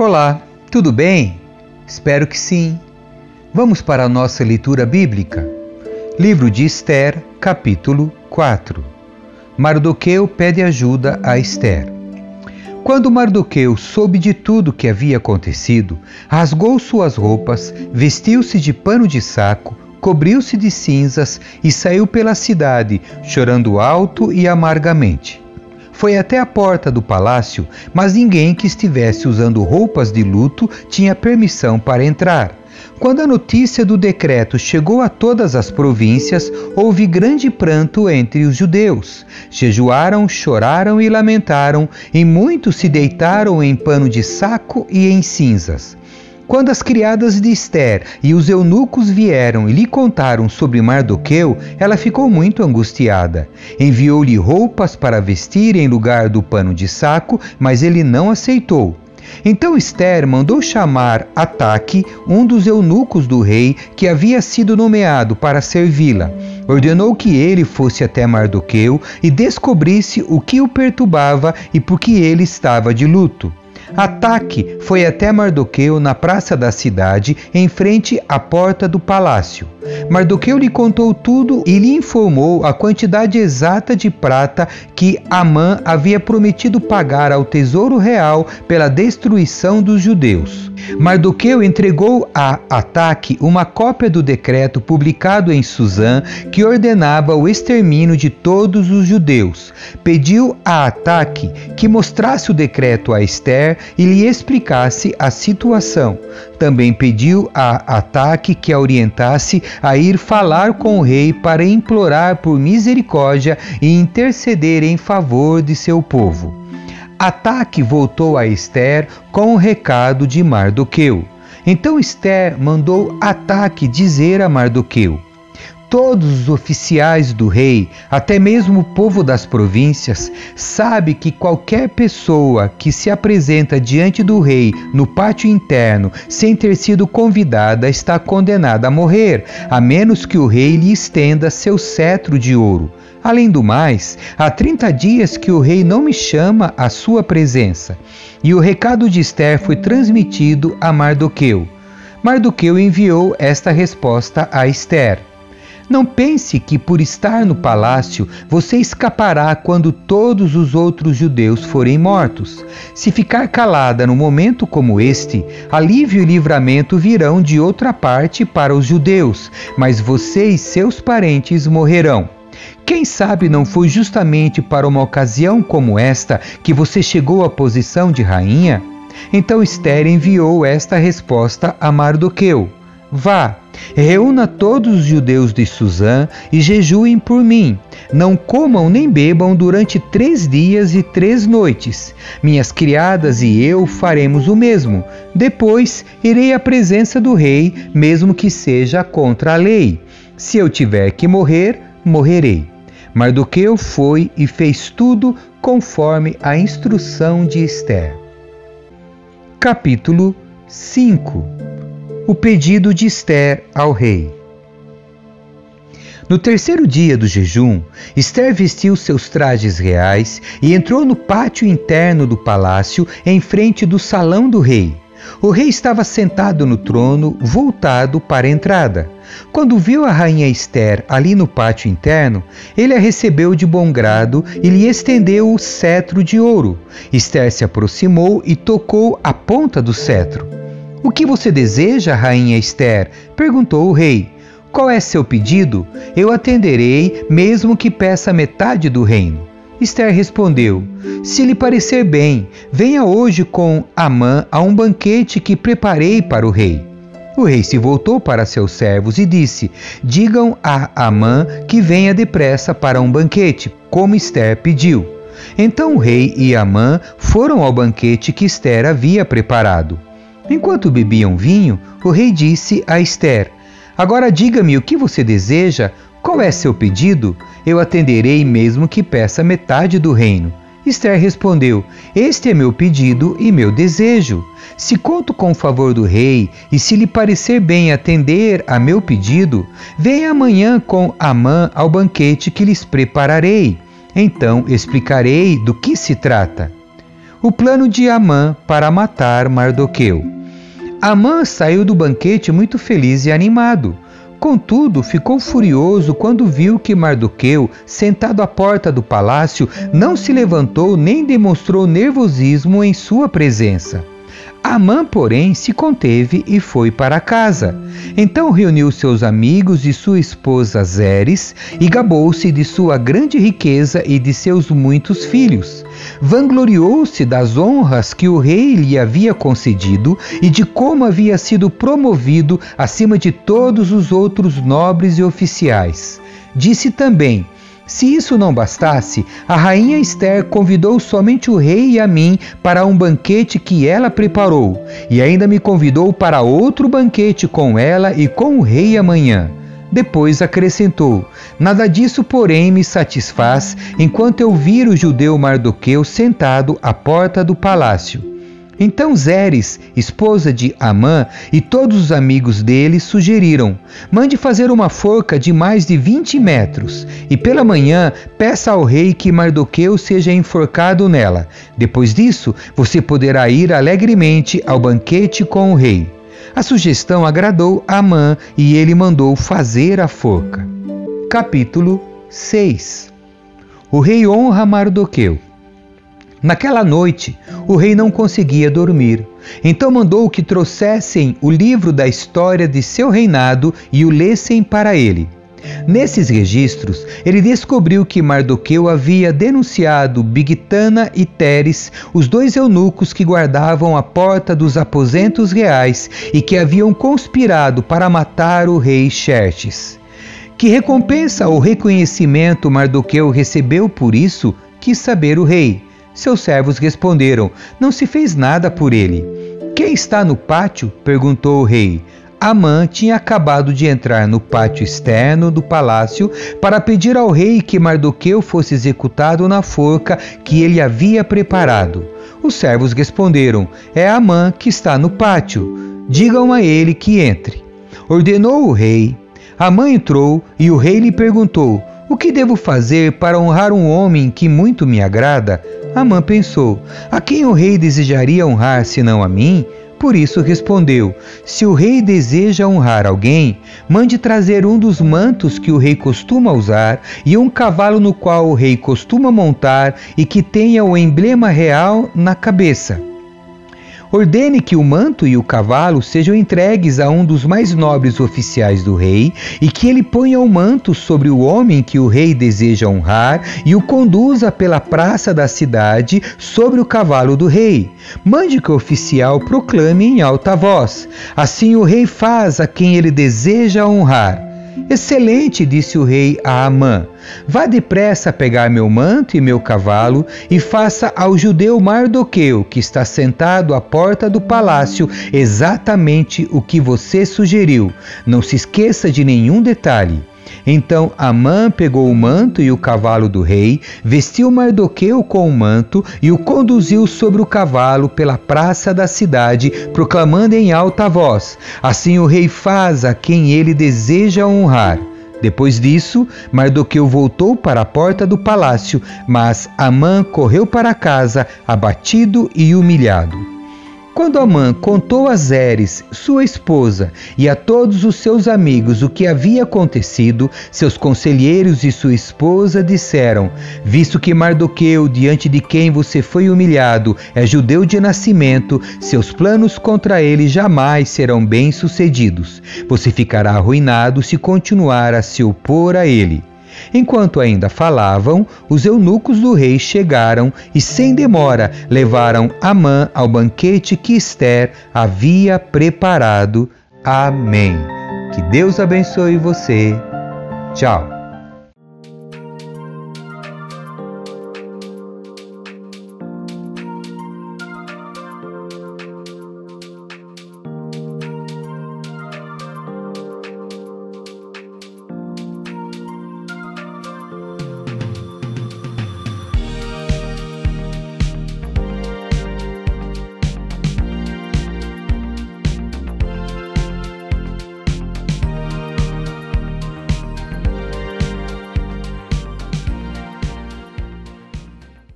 Olá, tudo bem? Espero que sim. Vamos para a nossa leitura bíblica. Livro de Esther, capítulo 4. Mardoqueu pede ajuda a Esther. Quando Mardoqueu soube de tudo que havia acontecido, rasgou suas roupas, vestiu-se de pano de saco, cobriu-se de cinzas e saiu pela cidade, chorando alto e amargamente. Foi até a porta do palácio, mas ninguém que estivesse usando roupas de luto tinha permissão para entrar. Quando a notícia do decreto chegou a todas as províncias, houve grande pranto entre os judeus. Jejuaram, choraram e lamentaram, e muitos se deitaram em pano de saco e em cinzas. Quando as criadas de Esther e os eunucos vieram e lhe contaram sobre Mardoqueu, ela ficou muito angustiada. Enviou-lhe roupas para vestir em lugar do pano de saco, mas ele não aceitou. Então Esther mandou chamar Ataque, um dos eunucos do rei, que havia sido nomeado para servi-la. Ordenou que ele fosse até Mardoqueu e descobrisse o que o perturbava e por que ele estava de luto. Ataque foi até Mardoqueu na praça da cidade, em frente à porta do palácio. Mardoqueu lhe contou tudo e lhe informou a quantidade exata de prata que Amã havia prometido pagar ao tesouro real pela destruição dos judeus. Mardoqueu entregou a Ataque uma cópia do decreto publicado em Suzã que ordenava o extermínio de todos os judeus. Pediu a Ataque que mostrasse o decreto a Esther e lhe explicasse a situação. Também pediu a Ataque que a orientasse a ir falar com o rei para implorar por misericórdia e interceder em favor de seu povo. Ataque voltou a Esther com o recado de Mardoqueu. Então Esther mandou Ataque dizer a Mardoqueu: Todos os oficiais do rei, até mesmo o povo das províncias, sabe que qualquer pessoa que se apresenta diante do rei no pátio interno sem ter sido convidada está condenada a morrer, a menos que o rei lhe estenda seu cetro de ouro. Além do mais, há 30 dias que o rei não me chama à sua presença. E o recado de Esther foi transmitido a Mardoqueu. Mardoqueu enviou esta resposta a Esther. Não pense que por estar no palácio você escapará quando todos os outros judeus forem mortos. Se ficar calada no momento como este, alívio e livramento virão de outra parte para os judeus, mas você e seus parentes morrerão. Quem sabe não foi justamente para uma ocasião como esta que você chegou à posição de rainha? Então Esther enviou esta resposta a Mardoqueu: Vá, reúna todos os judeus de Suzã e jejuem por mim. Não comam nem bebam durante três dias e três noites. Minhas criadas e eu faremos o mesmo. Depois irei à presença do rei, mesmo que seja contra a lei. Se eu tiver que morrer, morrerei. Mardoqueu foi e fez tudo conforme a instrução de Esther. Capítulo 5 o pedido de Esther ao rei. No terceiro dia do jejum, Esther vestiu seus trajes reais e entrou no pátio interno do palácio, em frente do salão do rei. O rei estava sentado no trono, voltado para a entrada. Quando viu a rainha Esther ali no pátio interno, ele a recebeu de bom grado e lhe estendeu o cetro de ouro. Esther se aproximou e tocou a ponta do cetro. O que você deseja, rainha Esther? perguntou o rei. Qual é seu pedido? Eu atenderei, mesmo que peça metade do reino. Esther respondeu: Se lhe parecer bem, venha hoje com Amã a um banquete que preparei para o rei. O rei se voltou para seus servos e disse: Digam a Amã que venha depressa para um banquete, como Esther pediu. Então o rei e Amã foram ao banquete que Esther havia preparado. Enquanto bebiam vinho, o rei disse a Esther: Agora diga-me o que você deseja, qual é seu pedido? Eu atenderei mesmo que peça metade do reino. Esther respondeu: Este é meu pedido e meu desejo. Se conto com o favor do rei, e se lhe parecer bem atender a meu pedido, venha amanhã com Amã ao banquete que lhes prepararei. Então explicarei do que se trata. O plano de Amã para matar Mardoqueu. Amã saiu do banquete muito feliz e animado. Contudo, ficou furioso quando viu que Mardoqueu, sentado à porta do palácio, não se levantou nem demonstrou nervosismo em sua presença. Amã, porém, se conteve e foi para casa. Então reuniu seus amigos e sua esposa Zeres e gabou-se de sua grande riqueza e de seus muitos filhos. Vangloriou-se das honras que o rei lhe havia concedido e de como havia sido promovido acima de todos os outros nobres e oficiais. Disse também: se isso não bastasse, a rainha Esther convidou somente o rei e a mim para um banquete que ela preparou, e ainda me convidou para outro banquete com ela e com o rei amanhã. Depois acrescentou: Nada disso, porém, me satisfaz enquanto eu vir o judeu Mardoqueu sentado à porta do palácio. Então Zeres, esposa de Amã, e todos os amigos dele sugeriram: mande fazer uma forca de mais de vinte metros, e pela manhã peça ao rei que Mardoqueu seja enforcado nela. Depois disso, você poderá ir alegremente ao banquete com o rei. A sugestão agradou Amã e ele mandou fazer a forca. Capítulo 6 O rei honra Mardoqueu. Naquela noite, o rei não conseguia dormir. Então mandou que trouxessem o livro da história de seu reinado e o lessem para ele. Nesses registros, ele descobriu que Mardoqueu havia denunciado Bigtana e Teres, os dois eunucos que guardavam a porta dos aposentos reais e que haviam conspirado para matar o rei Xerxes. Que recompensa ou reconhecimento Mardoqueu recebeu por isso, quis saber o rei. Seus servos responderam: Não se fez nada por ele. Quem está no pátio? perguntou o rei. Amã tinha acabado de entrar no pátio externo do palácio para pedir ao rei que Mardoqueu fosse executado na forca que ele havia preparado. Os servos responderam: É Amã que está no pátio. Digam a ele que entre. Ordenou o rei. Amã entrou e o rei lhe perguntou: O que devo fazer para honrar um homem que muito me agrada? Amã pensou: A quem o rei desejaria honrar senão a mim? Por isso respondeu: Se o rei deseja honrar alguém, mande trazer um dos mantos que o rei costuma usar e um cavalo no qual o rei costuma montar e que tenha o emblema real na cabeça. Ordene que o manto e o cavalo sejam entregues a um dos mais nobres oficiais do rei e que ele ponha o manto sobre o homem que o rei deseja honrar e o conduza pela praça da cidade sobre o cavalo do rei. Mande que o oficial proclame em alta voz: Assim o rei faz a quem ele deseja honrar. Excelente, disse o rei a Amã. Vá depressa pegar meu manto e meu cavalo e faça ao judeu Mardoqueu, que está sentado à porta do palácio, exatamente o que você sugeriu. Não se esqueça de nenhum detalhe. Então Amã pegou o manto e o cavalo do rei, vestiu Mardoqueu com o manto e o conduziu sobre o cavalo pela praça da cidade, proclamando em alta voz: Assim o rei faz a quem ele deseja honrar. Depois disso, Mardoqueu voltou para a porta do palácio, mas Amã correu para casa, abatido e humilhado. Quando Amã contou a Zeres, sua esposa, e a todos os seus amigos o que havia acontecido, seus conselheiros e sua esposa disseram: Visto que Mardoqueu, diante de quem você foi humilhado, é judeu de nascimento, seus planos contra ele jamais serão bem-sucedidos. Você ficará arruinado se continuar a se opor a ele. Enquanto ainda falavam, os eunucos do rei chegaram e, sem demora, levaram Amã ao banquete que Esther havia preparado. Amém. Que Deus abençoe você. Tchau.